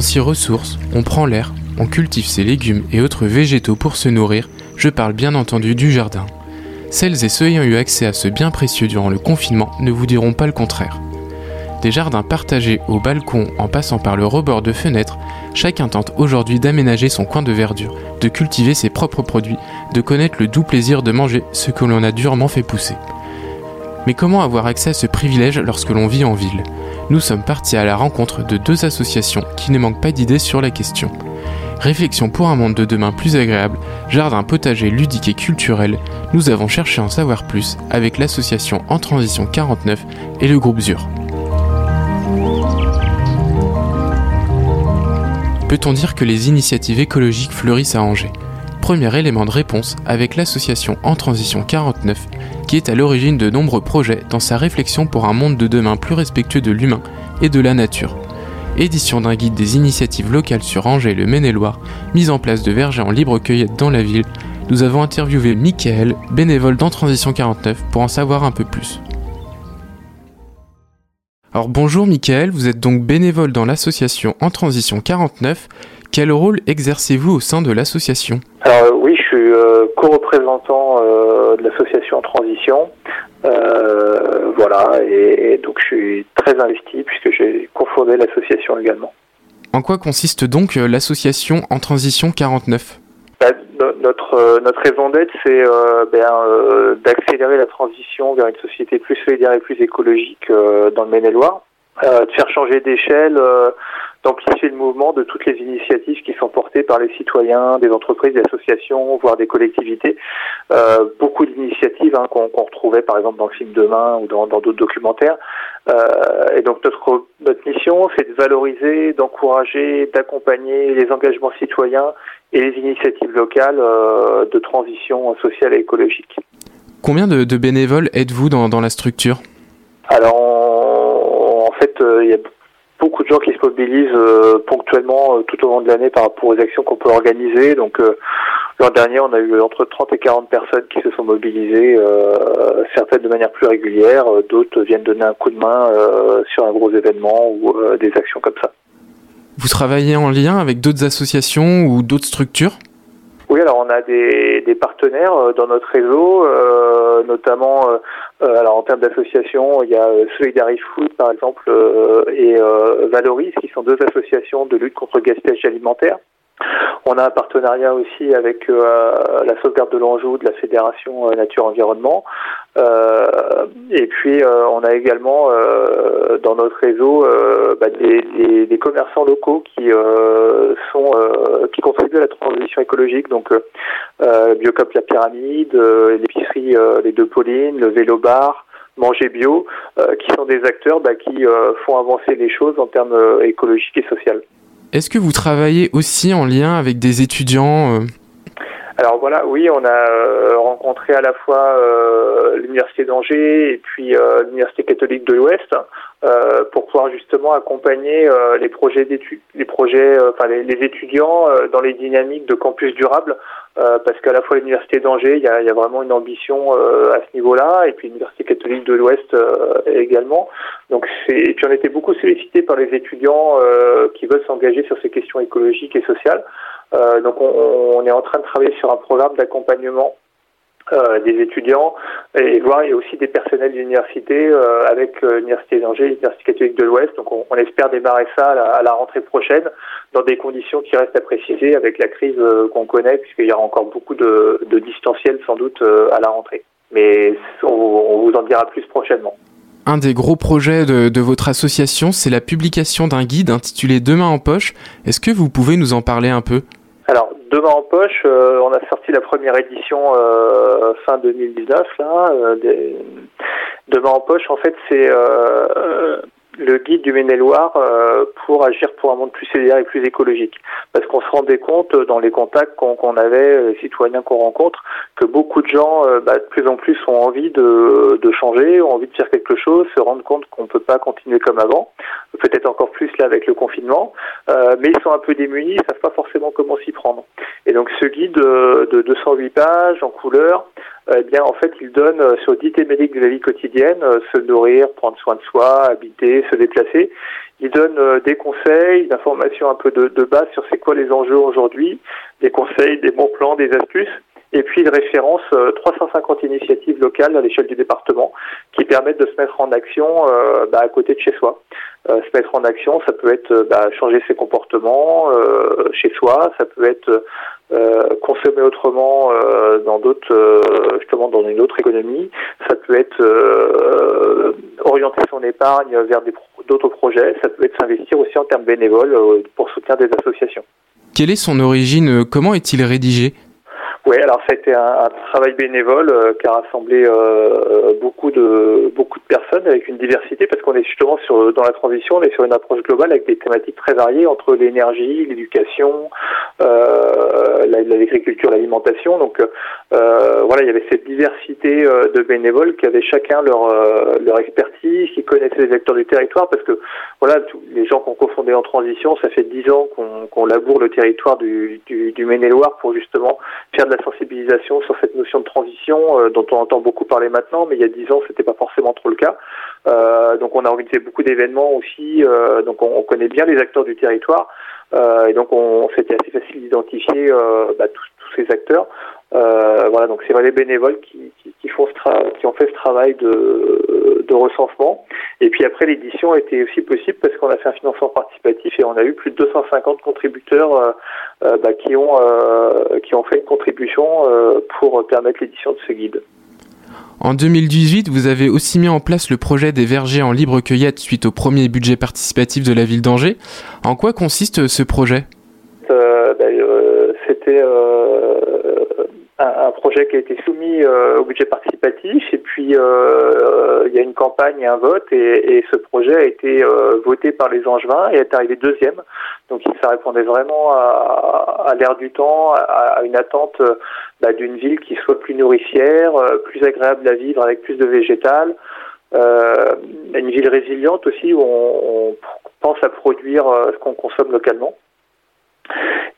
On s'y ressource, on prend l'air, on cultive ses légumes et autres végétaux pour se nourrir, je parle bien entendu du jardin. Celles et ceux ayant eu accès à ce bien précieux durant le confinement ne vous diront pas le contraire. Des jardins partagés au balcon en passant par le rebord de fenêtres, chacun tente aujourd'hui d'aménager son coin de verdure, de cultiver ses propres produits, de connaître le doux plaisir de manger ce que l'on a durement fait pousser. Mais comment avoir accès à ce privilège lorsque l'on vit en ville? Nous sommes partis à la rencontre de deux associations qui ne manquent pas d'idées sur la question. Réflexion pour un monde de demain plus agréable, jardin potager ludique et culturel, nous avons cherché à en savoir plus avec l'association En Transition 49 et le groupe ZUR. Peut-on dire que les initiatives écologiques fleurissent à Angers? Premier élément de réponse avec l'association En Transition 49 qui est à l'origine de nombreux projets dans sa réflexion pour un monde de demain plus respectueux de l'humain et de la nature. Édition d'un guide des initiatives locales sur Angers et le Maine-et-Loire, mise en place de vergers en libre cueillette dans la ville, nous avons interviewé Michael, bénévole dans Transition 49, pour en savoir un peu plus. Alors bonjour Michael, vous êtes donc bénévole dans l'association En Transition 49. Quel rôle exercez-vous au sein de l'association? Alors oui, je suis euh, co-représentant euh, de l'association En Transition. Euh, voilà, et, et donc je suis très investi puisque j'ai cofondé l'association également. En quoi consiste donc euh, l'association En Transition 49 Bah, no- notre, euh, notre raison d'être, c'est euh, ben, euh, d'accélérer la transition vers une société plus solidaire et plus écologique euh, dans le Maine-et-Loire, euh, de faire changer d'échelle, euh, d'amplifier le mouvement de toutes les initiatives qui sont portées par les citoyens, des entreprises, des associations, voire des collectivités. Euh, beaucoup d'initiatives hein, qu'on retrouvait par exemple dans le film Demain ou dans d'autres documentaires. Euh, et donc notre notre mission, c'est de valoriser, d'encourager, d'accompagner les engagements citoyens et les initiatives locales euh, de transition sociale et écologique. Combien de, de bénévoles êtes-vous dans, dans la structure? Alors, on- en fait, il y a beaucoup de gens qui se mobilisent euh, ponctuellement euh, tout au long de l'année par rapport aux actions qu'on peut organiser. Donc, euh, l'an dernier, on a eu entre 30 et 40 personnes qui se sont mobilisées, certaines de manière plus régulière, d'autres viennent donner un coup de main sur un gros événement ou des actions comme ça. Vous travaillez en lien avec d'autres associations ou d'autres structures? Oui, alors on a des, des partenaires euh, dans notre réseau, euh, notamment euh, euh, alors en termes d'associations, il y a euh, Solidarity Food par exemple euh, et Valoris qui sont deux associations de lutte contre le gaspillage alimentaire. On a un partenariat aussi avec euh, la sauvegarde de l'Anjou de la Fédération Nature Environnement. Euh, et puis euh, on a également euh, dans notre réseau euh, bah, des, des- des commerçants locaux qui euh, sont euh, qui contribuent à la transition écologique. Donc Biocop la Pyramide, l'épicerie Les Deux Paulines, le Vélo Bar. Manger bio, qui sont des acteurs bah, qui font avancer les choses en termes écologiques et sociaux. Est-ce que vous travaillez aussi en lien avec des étudiants Alors voilà, oui, on a euh, rencontré à la fois euh, l'université d'Angers et puis euh, l'université catholique de l'Ouest pour pouvoir justement accompagner les projets d'études, les projets, enfin les, les étudiants dans les dynamiques de campus durable, parce qu'à la fois l'université d'Angers, il y a, y a vraiment une ambition à ce niveau-là, et puis l'université catholique de l'Ouest également. Donc c'est, et puis on était beaucoup sollicités par les étudiants qui veulent s'engager sur ces questions écologiques et sociales. Euh, donc on, est en train de travailler sur un programme d'accompagnement euh, des étudiants et voir et aussi des personnels d'université euh, avec l'université d'Angers, l'université catholique de l'Ouest. Donc on, espère démarrer ça à la, rentrée prochaine dans des conditions qui restent à préciser avec la crise qu'on connaît puisqu'il y aura encore beaucoup de, de distanciel sans doute à la rentrée. Mais on, vous en dira plus prochainement. Un des gros projets de votre association, c'est la publication d'un guide intitulé Demain en poche. Est-ce que vous pouvez nous en parler un peu? Alors, Demain en poche, on a sorti la première édition fin 2019. Là, Demain en poche, en fait, c'est le guide du Maine-et-Loire euh, pour agir pour un monde plus solidaire et plus écologique. Parce qu'on se rendait compte euh, dans les contacts qu'on avait, euh, les citoyens qu'on rencontre, que beaucoup de gens, bah, de plus en plus, ont envie de, de, changer, ont envie de faire quelque chose, se rendent compte qu'on ne peut pas continuer comme avant, peut-être encore plus là avec le confinement, mais ils sont un peu démunis, ils savent pas forcément comment s'y prendre. Et donc ce guide de 208 pages en couleur, eh bien, en fait, il donne euh, sur dix thématiques de la vie quotidienne, euh, se nourrir, prendre soin de soi, habiter, se déplacer. Il donne euh, des conseils, des informations un peu de, de base sur c'est quoi les enjeux aujourd'hui, des conseils, des bons plans, des astuces. Et puis il référence 350 initiatives locales à l'échelle du département qui permettent de se mettre en action bah, à côté de chez soi. se mettre en action, ça peut être bah, changer ses comportements chez soi, ça peut être euh, consommer autrement euh, dans d'autres, euh, justement dans une autre économie. Ça peut être orienter son épargne vers d'autres projets. Ça peut être s'investir aussi en termes bénévoles pour soutenir des associations. Quelle est son origine? Comment est-il rédigé? Oui, alors ça a été un, travail bénévole euh, qui a rassemblé euh, euh, beaucoup de beaucoup de personnes avec une diversité parce qu'on est justement sur dans la transition, on est sur une approche globale avec des thématiques très variées entre l'énergie, l'éducation, l'agriculture, l'alimentation. Donc voilà, il y avait cette diversité de bénévoles qui avaient chacun leur leur expertise, qui connaissaient les acteurs du territoire parce que voilà, tous les gens qu'on confondait en transition, ça fait dix ans qu'on qu'on laboure le territoire du du, du Maine-et-Loire pour justement faire de la sensibilisation sur cette notion de transition euh, dont on entend beaucoup parler maintenant, mais il y a dix ans c'était pas forcément trop le cas. Euh, donc on a organisé beaucoup d'événements aussi, euh, donc on, connaît bien les acteurs du territoire et donc on, c'était assez facile d'identifier bah, tous, ces acteurs. voilà, donc c'est les bénévoles qui, font ce qui ont fait ce travail de recensement. Et puis après, l'édition était aussi possible parce qu'on a fait un financement participatif et on a eu plus de 250 contributeurs euh, bah, qui, ont, euh, qui ont fait une contribution euh, pour permettre l'édition de ce guide. En 2018, vous avez aussi mis en place le projet des vergers en libre cueillette suite au premier budget participatif de la ville d'Angers. En quoi consiste ce projet? Bah, C'était un, projet qui a été soumis au budget participatif et puis il y a une campagne et un vote et, ce projet a été voté par les Angevins et est arrivé deuxième. Donc ça répondait vraiment à, à l'ère du temps, à, une attente euh, bah, d'une ville qui soit plus nourricière, euh, plus agréable à vivre avec plus de végétal, euh, une ville résiliente aussi où on, on pense à produire euh, ce qu'on consomme localement.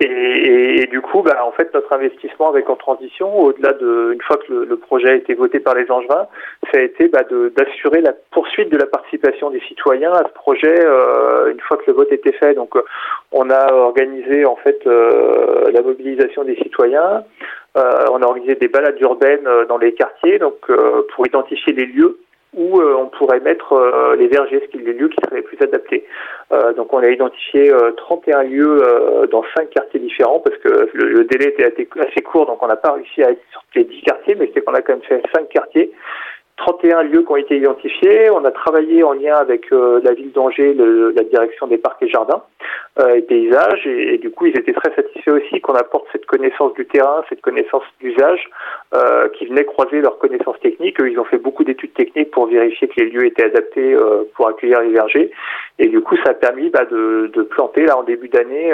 Et, du coup, bah, en fait, notre investissement avec En Transition, au-delà de, une fois que le, projet a été voté par les Angevins, ça a été bah, d'assurer la poursuite de la participation des citoyens à ce projet euh, une fois que le vote était fait. Donc, euh, on a organisé en fait euh, la mobilisation des citoyens. on a organisé des balades urbaines dans les quartiers, donc pour identifier les lieux où euh, on pourrait mettre euh, les vergers, ce qui les lieux qui seraient les plus adaptés. Euh, donc on a identifié 31 lieux dans 5 quartiers différents parce que le, délai était assez court, donc on n'a pas réussi à être sur les 10 quartiers, mais c'est qu'on a quand même fait 5 quartiers 31 lieux qui ont été identifiés. On a travaillé en lien avec la ville d'Angers, la direction des parcs et jardins et paysages, et, du coup ils étaient très satisfaits aussi qu'on apporte cette connaissance du terrain, cette connaissance d'usage, euh, qui venait croiser leurs connaissances techniques. Eux, ils ont fait beaucoup d'études techniques pour vérifier que les lieux étaient adaptés euh, pour accueillir les vergers, et du coup ça a permis bah, de, de, planter là en début d'année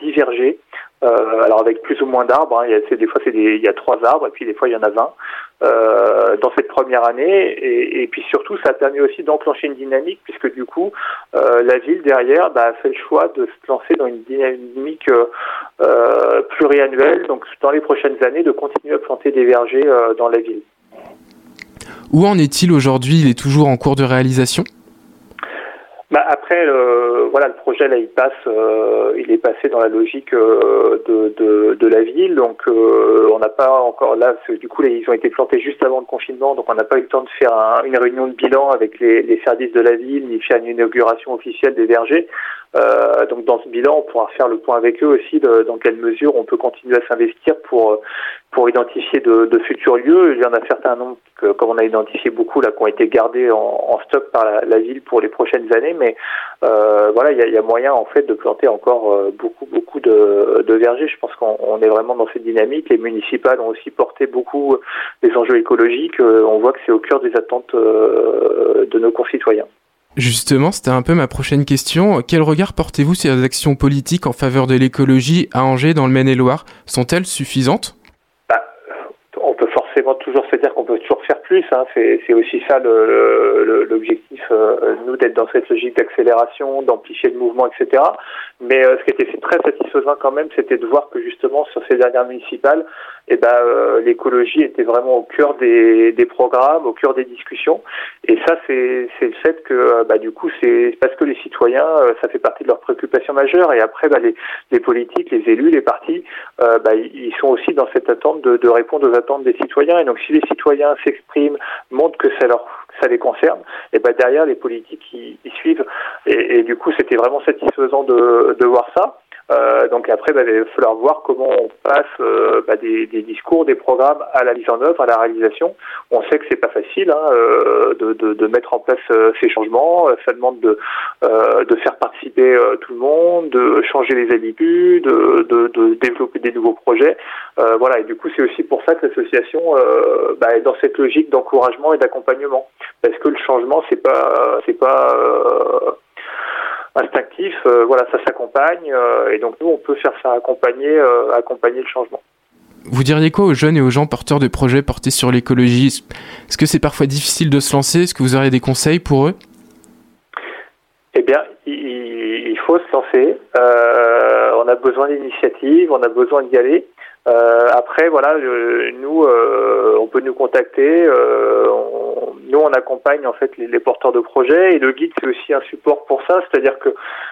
10 vergers euh, alors avec plus ou moins d'arbres, hein, des fois c'est il y a trois arbres et puis des fois il y en a 20 euh, dans cette première année et, puis surtout ça a permis aussi d'enclencher une dynamique puisque du coup euh, la ville derrière bah, a fait le choix de se lancer dans une dynamique pluriannuelle donc dans les prochaines années de continuer à planter des vergers dans la ville. Où en est-il aujourd'hui? Il est toujours en cours de réalisation? Bah après, euh, voilà, le projet là, il passe, euh, il est passé dans la logique euh, de, de, de, la ville, donc on n'a pas encore là, du coup, ils ont été plantés juste avant le confinement, donc on n'a pas eu le temps de faire un, une réunion de bilan avec les, les, services de la ville, ni faire une inauguration officielle des vergers. donc dans ce bilan, on pourra faire le point avec eux aussi de, dans quelle mesure on peut continuer à s'investir pour pour identifier de, futurs lieux. Il y en a certains nombres, que, comme on a identifié beaucoup là, qui ont été gardés en, stock par la, ville pour les prochaines années. Mais euh, voilà, il y a, moyen en fait de planter encore euh, beaucoup, beaucoup de, vergers. Je pense qu'on est vraiment dans cette dynamique. Les municipales ont aussi porté beaucoup des enjeux écologiques. Euh, on voit que c'est au cœur des attentes euh, de nos concitoyens. Justement, c'était un peu ma prochaine question. Quel regard portez-vous sur les actions politiques en faveur de l'écologie à Angers dans le Maine-et-Loire? Sont-elles suffisantes? Forcément toujours se dire qu'on peut toujours faire plus. Hein. C'est aussi ça l'objectif, euh, nous, d'être dans cette logique d'accélération, d'amplifier le mouvement, etc. Mais euh, ce qui était très satisfaisant quand même, c'était de voir que justement sur ces dernières municipales, eh ben, euh, l'écologie était vraiment au cœur des, des, programmes, au cœur des discussions. Et ça, c'est le fait que, euh, bah, du coup, c'est parce que les citoyens, euh, ça fait partie de leurs préoccupations majeures. Et après, bah, les, les, politiques, les élus, les partis, bah, ils sont aussi dans cette attente de, de, répondre aux attentes des citoyens. Et donc, si les citoyens s'expriment, montrent que ça leur ça les concerne, et ben derrière les politiques ils, suivent. Et, et, du coup, c'était vraiment satisfaisant de, de voir ça. Euh, donc après, bah, il va falloir voir comment on passe euh, bah, des, des, discours, des programmes à la mise en œuvre, à la réalisation. On sait que c'est pas facile hein, euh, de, de, de, mettre en place euh, ces changements. Ça demande de, euh, de faire participer tout le monde, de changer les habitudes, de, de, de développer des nouveaux projets. voilà. Et du coup, c'est aussi pour ça que l'association bah, est dans cette logique d'encouragement et d'accompagnement, parce que le changement, c'est pas, c'est pas euh, voilà, ça s'accompagne, euh, et donc nous, on peut faire ça accompagner, euh, accompagner le changement. Vous diriez quoi aux jeunes et aux gens porteurs de projets portés sur l'écologie? Est-ce que c'est parfois difficile de se lancer? Est-ce que vous auriez des conseils pour eux? Eh bien, il, faut se lancer. on a besoin d'initiatives, on a besoin d'y aller. Euh, après, voilà, nous, euh, on peut nous contacter. Euh, nous, on accompagne en fait les, les, porteurs de projets et le guide c'est aussi un support pour ça. C'est-à-dire que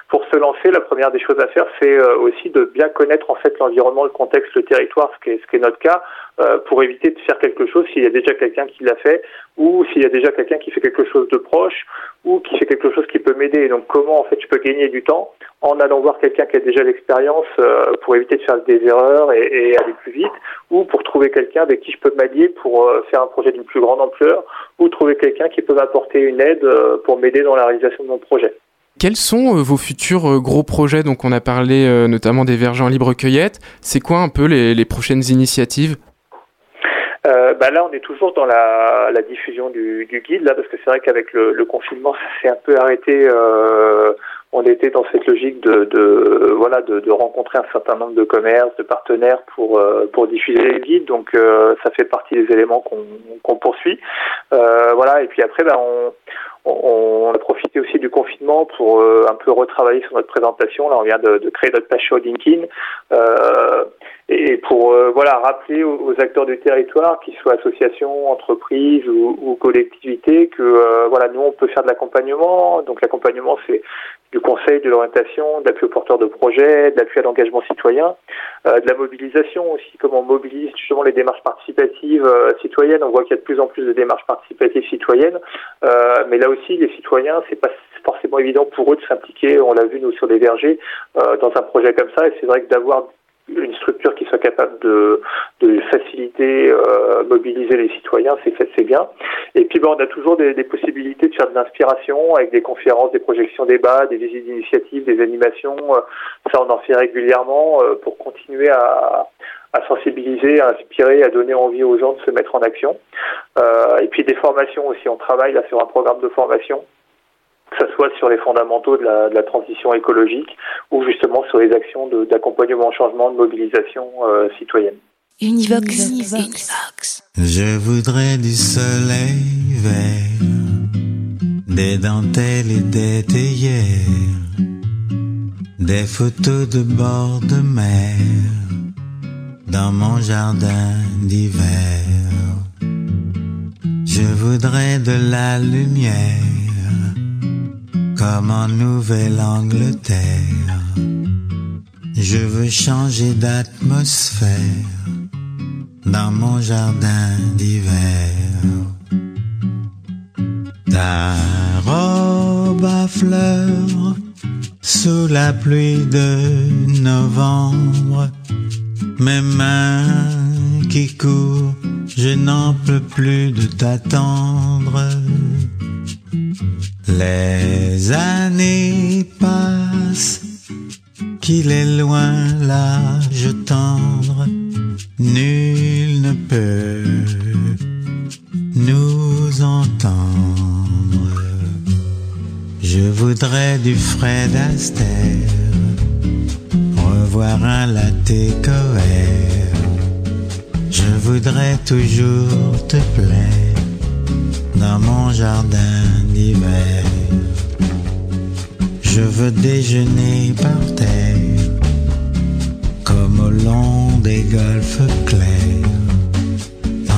pour se lancer, la première des choses à faire, c'est euh, aussi de bien connaître en fait l'environnement, le contexte, le territoire, ce qui est, ce qui est notre cas, euh, pour éviter de faire quelque chose s'il y a déjà quelqu'un qui l'a fait ou s'il y a déjà quelqu'un qui fait quelque chose de proche ou qui fait quelque chose qui peut m'aider. Donc, comment en fait je peux gagner du temps en allant voir quelqu'un qui a déjà l'expérience euh, pour éviter de faire des erreurs et, et, aller plus vite, ou pour trouver quelqu'un avec qui je peux m'allier pour euh, faire un projet d'une plus grande ampleur, ou trouver quelqu'un qui peut m'apporter une aide euh, pour m'aider dans la réalisation de mon projet. Quels sont vos futurs gros projets? Donc on a parlé notamment des vergers en libre cueillette. C'est quoi un peu les, les prochaines initiatives? Euh, bah là, on est toujours dans la, la diffusion du, du, guide, là, parce que c'est vrai qu'avec le, le, confinement, ça s'est un peu arrêté. Euh, on était dans cette logique de, voilà de, rencontrer un certain nombre de commerces, de partenaires pour euh, pour diffuser les guides. Donc euh, ça fait partie des éléments qu'on qu'on poursuit. Euh, voilà et puis après on, on, a profité aussi du confinement pour un peu retravailler sur notre présentation. Là on vient de, de créer notre page sur LinkedIn et pour voilà rappeler aux, acteurs du territoire, qu'ils soient associations, entreprises ou, ou collectivités, que voilà nous on peut faire de l'accompagnement. Donc l'accompagnement c'est du conseil, de l'orientation, d'appui aux porteurs de projets, d'appui à l'engagement citoyen, euh, de la mobilisation aussi, comment on mobilise justement les démarches participatives euh, citoyennes. On voit qu'il y a de plus en plus de démarches participatives citoyennes, euh, mais là aussi, les citoyens, c'est pas forcément évident pour eux de s'impliquer. On l'a vu nous sur les vergers euh, dans un projet comme ça, et c'est vrai que d'avoir une structure qui soit capable de, de faciliter, euh, mobiliser les citoyens, c'est c'est bien. Et puis bon, on a toujours des, des possibilités de faire de l'inspiration avec des conférences, des projections débats, des visites d'initiatives, des animations. Euh, ça, on en fait régulièrement euh, pour continuer à, à sensibiliser, à inspirer, à donner envie aux gens de se mettre en action. Euh, et puis des formations aussi. On travaille là sur un programme de formation que ce soit sur les fondamentaux de la, de la, transition écologique ou justement sur les actions d'accompagnement au changement, de mobilisation euh, citoyenne. Univox. Univox. Je voudrais du soleil vert, des dentelles et des théières, des photos de bord de mer dans mon jardin d'hiver. Je voudrais de la lumière comme en Nouvelle-Angleterre. Je veux changer d'atmosphère dans mon jardin d'hiver. Ta robe à fleurs sous la pluie de novembre, mes mains qui court, je n'en peux plus de t'attendre. Les années passent, qu'il est loin l'âge tendre, nul ne peut nous entendre. Je voudrais du Fred Astaire, revoir un latte coère. Je voudrais toujours te plaire dans mon jardin d'hiver. Je veux déjeuner par terre, comme au long des golfes clairs,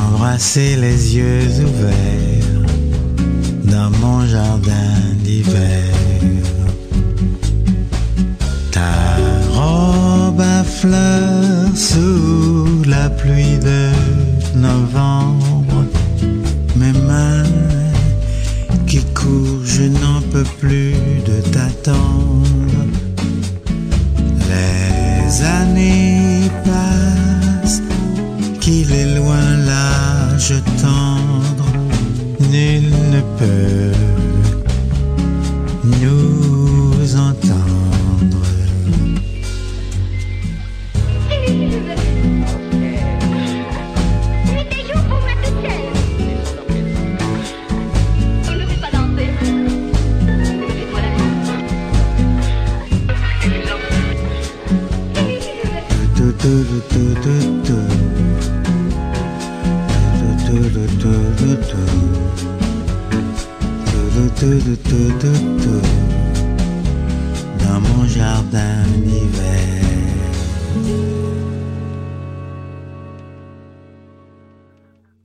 embrasser les yeux ouverts dans mon jardin d'hiver. Ta robe à fleurs sous la pluie de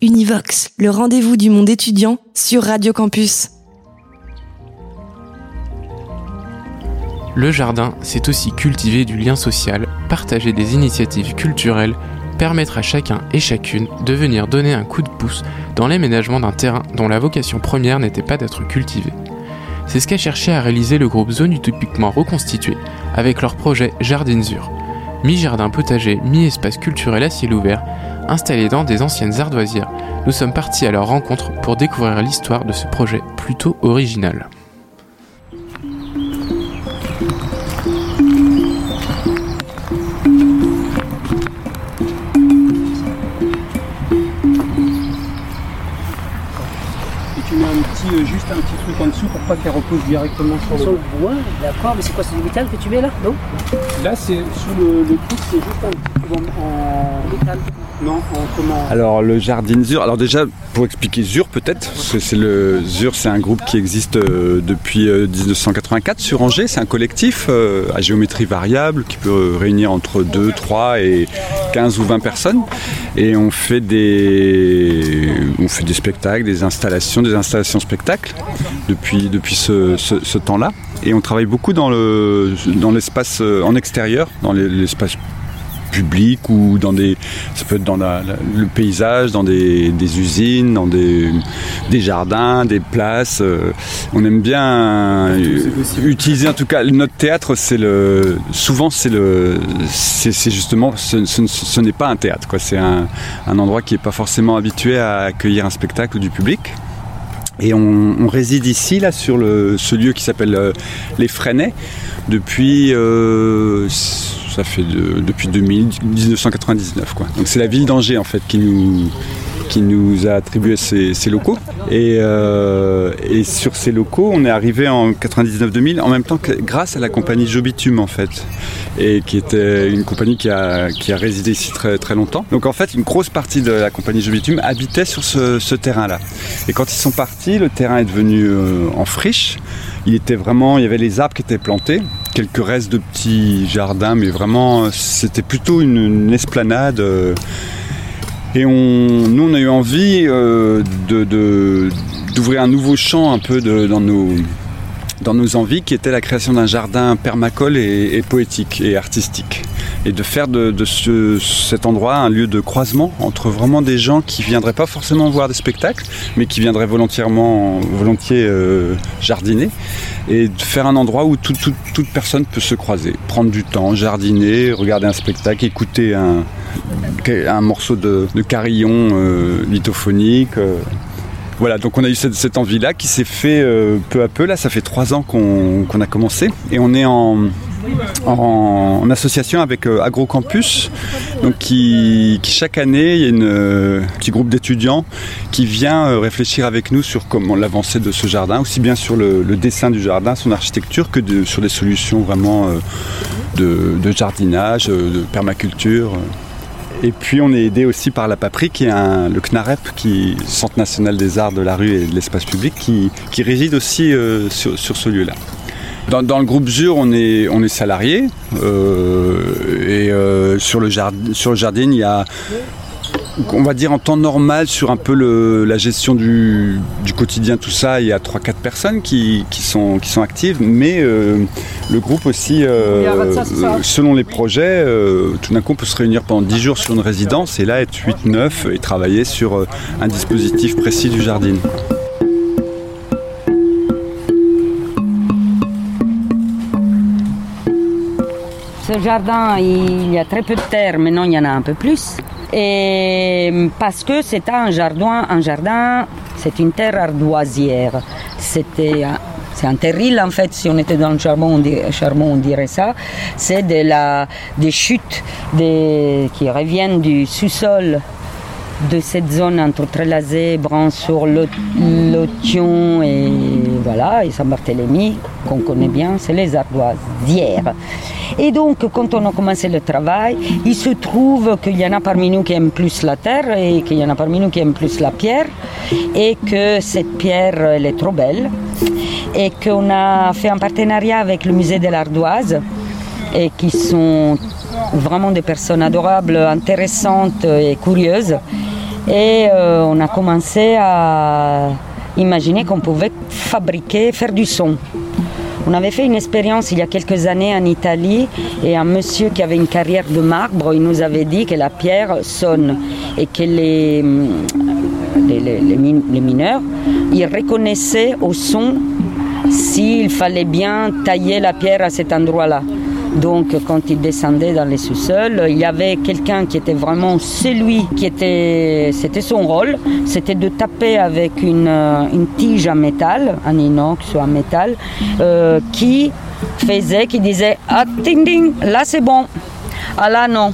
Univox, le rendez-vous du monde étudiant sur Radio Campus. Le jardin, c'est aussi cultiver du lien social, partager des initiatives culturelles, permettre à chacun et chacune de venir donner un coup de pouce dans l'aménagement d'un terrain dont la vocation première n'était pas d'être cultivé. C'est ce qu'a cherché à réaliser le groupe Zone Utopiquement reconstitué avec leur projet Jardinzur. Mi-jardin potager, mi-espace culturel à ciel ouvert, installé dans des anciennes ardoisières, nous sommes partis à leur rencontre pour découvrir l'histoire de ce projet plutôt original. Tu mets un petit, euh, juste un petit truc en dessous pour pas qu'elle repose directement sur Sur le bois, d'accord, mais c'est quoi, c'est du métal que tu mets là Non Là, c'est sous le, le truc, c'est juste un petit peu en, en- Métal. non, en comment Alors le jardin Zur, alors déjà pour expliquer Zur peut-être, parce que c'est le Zur c'est un groupe qui existe euh, depuis euh, 1984 sur Angers, c'est un collectif euh, à géométrie variable qui peut euh, réunir entre 2, 3 et 15 ou 20 personnes. Et on fait des on fait des spectacles, des installations, des installations spectacles depuis depuis ce, temps-là. Et on travaille beaucoup dans le dans l'espace euh, en extérieur, dans les- l'espace public ou dans des ça peut être dans la- la- le paysage dans des, des usines dans des, des jardins des places euh, on aime bien euh, utiliser en tout cas notre théâtre c'est le souvent c'est le c'est justement ce, ce- ce n'est pas un théâtre quoi. C'est un, un endroit qui est pas forcément habitué à accueillir un spectacle du public. Et on, on réside ici, là, sur le, ce lieu qui s'appelle euh, Les Fresnais, depuis, euh, ça fait de- depuis 2000, 1999. Quoi. Donc c'est la ville d'Angers, en fait, qui nous, a attribué ces, locaux. Et, euh, et sur ces locaux, on est arrivé en 99-2000, en même temps que grâce à la compagnie Jobitume, en fait, et qui était une compagnie qui a, résidé ici très, longtemps. Donc en fait, une grosse partie de la compagnie Jobitume habitait sur ce, ce terrain-là. Et quand ils sont partis, le terrain est devenu euh, en friche. Il était vraiment, il y avait les arbres qui étaient plantés, quelques restes de petits jardins, mais vraiment, c'était plutôt une, esplanade. euh, et on, nous, on a eu envie euh, de- d'ouvrir un nouveau champ un peu de- dans, nos, dans nos envies, qui était la création d'un jardin permacole et, poétique et artistique. Et de faire de, ce- cet endroit un lieu de croisement entre vraiment des gens qui viendraient pas forcément voir des spectacles, mais qui viendraient volontairement, volontiers euh, jardiner. Et de faire un endroit où tout- tout- toute personne peut se croiser, prendre du temps, jardiner, regarder un spectacle, écouter un, morceau de, carillon euh, lithophonique. Voilà, donc on a eu cette, cette envie-là qui s'est fait euh, peu à peu. Là, ça fait trois ans qu'on a commencé et on est en, en, association avec euh, AgroCampus, donc qui, chaque année, il y a une, euh, un petit groupe d'étudiants qui vient réfléchir avec nous sur comment l'avancée de ce jardin, aussi bien sur le, dessin du jardin, son architecture, que sur des solutions vraiment de, de jardinage, de permaculture. Et puis on est aidé aussi par la PAPRI, qui est le CNAREP, qui Centre national des arts de la rue et de l'espace public, qui, qui réside aussi euh, sur, sur ce lieu-là. Dans, le groupe ZUR, on est, on est salarié. euh, et euh, sur, le sur le jardin, il y a, on va dire en temps normal, sur un peu le- la gestion du, du quotidien, tout ça, il y a 3-4 personnes qui, qui sont, qui sont actives. Mais euh, le groupe aussi, euh, selon les projets, euh, tout d'un coup, on peut se réunir pendant 10 jours sur une résidence et là être 8-9 et travailler sur un dispositif précis du jardin. Ce jardin, il y a très peu de terre, maintenant il y en a un peu plus. Et parce que c'était un jardin, un jardin, c'est une terre ardoisière. C'était c'est un terril en fait, si on était dans le charbon, on dirait, on dirait ça. C'est de la, des chutes qui reviennent du sous-sol de cette zone entre Trélazé, Branssour, Lotion et voilà, et Saint-Barthélemy, qu'on connaît bien, c'est les ardoises d'hier. Et donc, quand on a commencé le travail, il se trouve qu'il y en a parmi nous qui aiment plus la terre et qu'il y en a parmi nous qui aiment plus la pierre, et que cette pierre, elle est trop belle, et qu'on a fait un partenariat avec le musée de l'ardoise, et qui sont vraiment des personnes adorables, intéressantes et curieuses. Et euh, on a commencé à imaginer qu'on pouvait fabriquer, faire du son. On avait fait une expérience il y a quelques années en Italie et un monsieur qui avait une carrière de marbre, il nous avait dit que la pierre sonne et que les, les mineurs, ils reconnaissaient au son s'il fallait bien tailler la pierre à cet endroit-là. Donc quand il descendait dans les sous-sols, il y avait quelqu'un qui était vraiment celui qui était, c'était son rôle, c'était de taper avec une, euh, tige en métal, en inox ou en métal, euh, qui faisait, qui disait ah ding ding, là c'est bon, ah là non.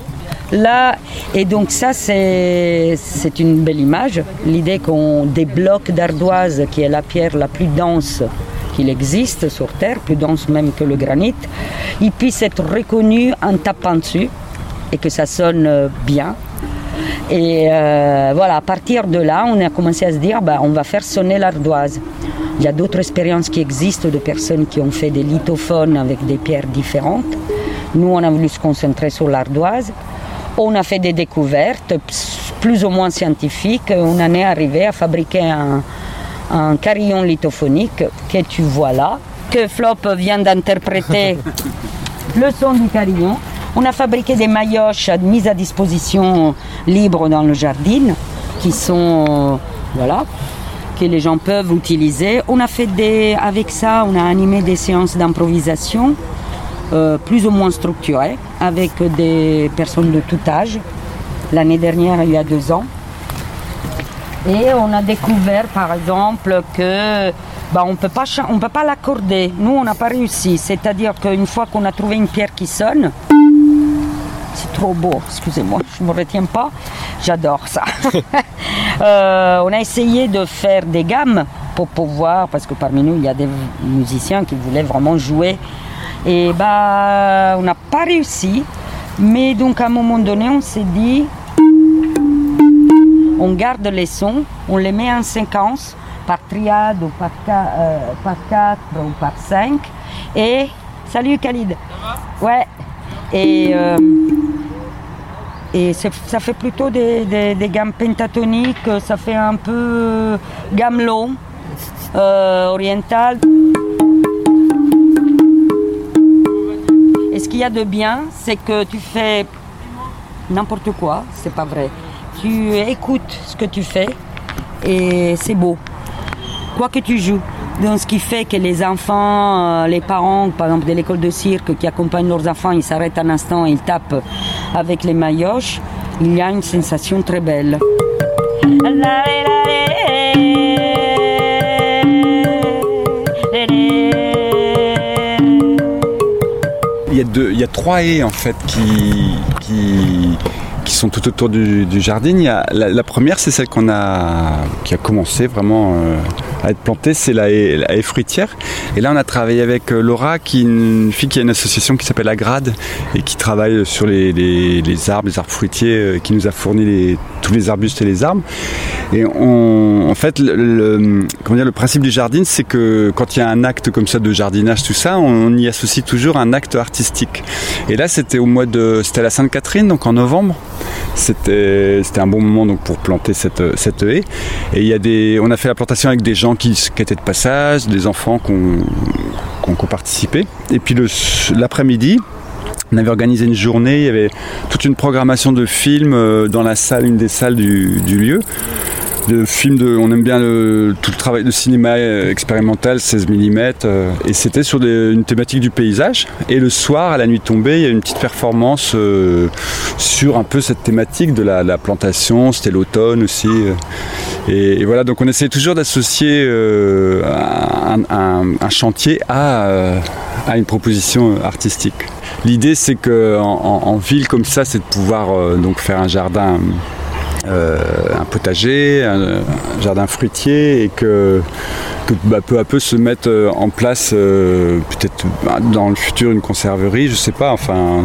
Là, et donc ça, c'est une belle image. L'idée qu'on blocs d'ardoise, qui est la pierre la plus dense qu'il existe sur Terre, plus dense même que le granit, il puisse être reconnu en tapant dessus et que ça sonne euh, bien. Et euh, voilà, à partir de là, on a commencé à se dire, bah, on va faire sonner l'ardoise. Il y a d'autres expériences qui existent de personnes qui ont fait des lithophones avec des pierres différentes. Nous, on a voulu se concentrer sur l'ardoise. On a fait des découvertes plus ou moins scientifiques. On en est arrivé à fabriquer un, un carillon lithophonique que tu vois là, que Flop vient d'interpréter le son du carillon. On a fabriqué des maillotches mises à disposition libre dans le jardin, qui sont, voilà, que les gens peuvent utiliser. On a fait des, avec ça, on a animé des séances d'improvisation, euh, plus ou moins structurées, avec des personnes de tout âge. L'année dernière, il y a deux ans. Et on a découvert par exemple que bah, on peut pas cha- on peut pas l'accorder. Nous on n'a pas réussi. C'est-à-dire qu'une fois qu'on a trouvé une pierre qui sonne, c'est trop beau, excusez-moi, je ne me retiens pas, j'adore ça. Euh, on a essayé de faire des gammes pour pouvoir, parce que parmi nous il y a des musiciens qui voulaient vraiment jouer. Et bah on n'a pas réussi. Mais donc à un moment donné on s'est dit on garde les sons, on les met en séquence par triade ou par, euh, par quatre ou par cinq. Et salut Khalid. Ouais. Et, euh, et c'est- ça fait plutôt des, des- des gammes pentatoniques, ça fait un peu euh, gamme long, euh, orientale. Et ce qu'il y a de bien, c'est que tu fais n'importe quoi, c'est pas vrai. Tu écoutes ce que tu fais et c'est beau. Quoi que tu joues. Donc ce qui fait que les enfants, euh, les parents, par exemple de l'école de cirque qui accompagnent leurs enfants, ils s'arrêtent un instant, ils tapent avec les maillotches. il y a une sensation très belle. Il y a, deux, il y a trois haies en fait qui tout autour du, jardin. La, la première, c'est celle qu'on a, qui a commencé vraiment euh, à être plantée, c'est la haie, fruitière. Et là, on a travaillé avec euh, Laura, qui est une fille qui a une association qui s'appelle Agrade et qui travaille sur les, arbres, les arbres fruitiers, euh, qui nous a fourni tous les arbustes et les arbres. Et en fait, le, comment dire, le principe du jardin, c'est que quand il y a un acte comme ça de jardinage, tout ça, on y associe toujours un acte artistique. Et là, c'était au mois de, c'était à la Sainte-Catherine, donc en novembre. C'était, c'était un bon moment donc pour planter cette, cette haie. Et il y a des, on a fait la plantation avec des gens qui, qui étaient de passage, des enfants qui ont, participé. Et puis l'après-midi, on avait organisé une journée, il y avait toute une programmation de films euh, dans la salle, une des salles du lieu. De films de, on aime bien tout le travail de cinéma euh, expérimental, 16 mm, et c'était sur une thématique du paysage. Et le soir, à la nuit tombée, il y a une petite performance euh, sur un peu cette thématique de la, la plantation. C'était l'automne aussi. euh. Et, voilà, donc on essaie toujours d'associer euh, un, chantier à, euh, une proposition artistique. L'idée, c'est que en, ville comme ça, c'est de pouvoir euh, donc faire un jardin, euh, un potager, un, jardin fruitier, et que, bah, peu à peu se mette euh, en place, euh, peut-être bah, dans le futur une conserverie, je sais pas. Enfin,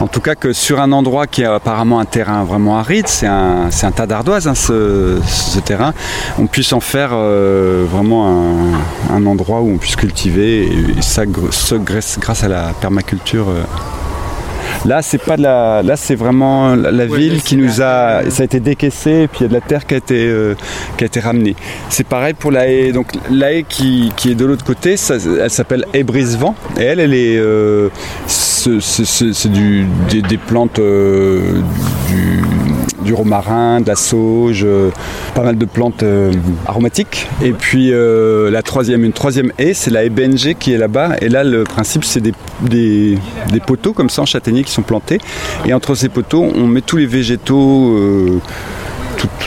en tout cas que sur un endroit qui est apparemment un terrain vraiment aride, c'est un, un tas d'ardoises hein, ce, terrain, on puisse en faire vraiment un, endroit où on puisse cultiver et, ça gr- ce grâce, grâce à la permaculture. Là, c'est pas de la, là c'est vraiment la, la ville qui nous a, ça a été décaissé et puis il y a de la terre qui a été, euh, qui a été ramenée. C'est pareil pour la haie, donc la haie qui, qui est de l'autre côté, ça- elle s'appelle haie brise-vent et elle, elle est, euh, c'est- c'est c'est- c'est du- des, des plantes euh, du, du romarin, de la sauge, euh, pas mal de plantes euh, aromatiques. Et puis euh, la troisième, une troisième haie, c'est la haie BNG qui est là-bas. Et là, le principe, c'est des, poteaux comme ça en châtaignier qui sont plantés. Et entre ces poteaux, on met tous les végétaux.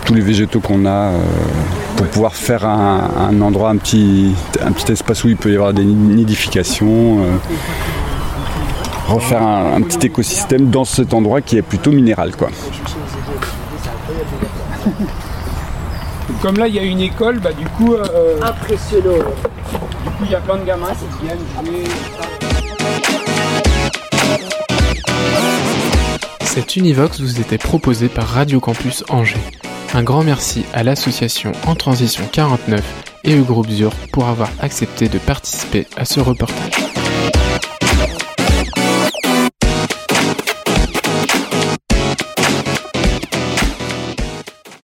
tous les végétaux qu'on a pour pouvoir faire un, endroit, un petit, espace où il peut y avoir des nidifications, refaire un, un petit écosystème dans cet endroit qui est plutôt minéral. Quoi. Comme là, il y a une école, bah du coup. euh, Impressionnant. Du coup, il y a plein de gamins qui viennent jouer. Cet Univox vous était proposé par Radio Campus Angers. Un grand merci à l'association En Transition 49 et au groupe ZUR pour avoir accepté de participer à ce reportage.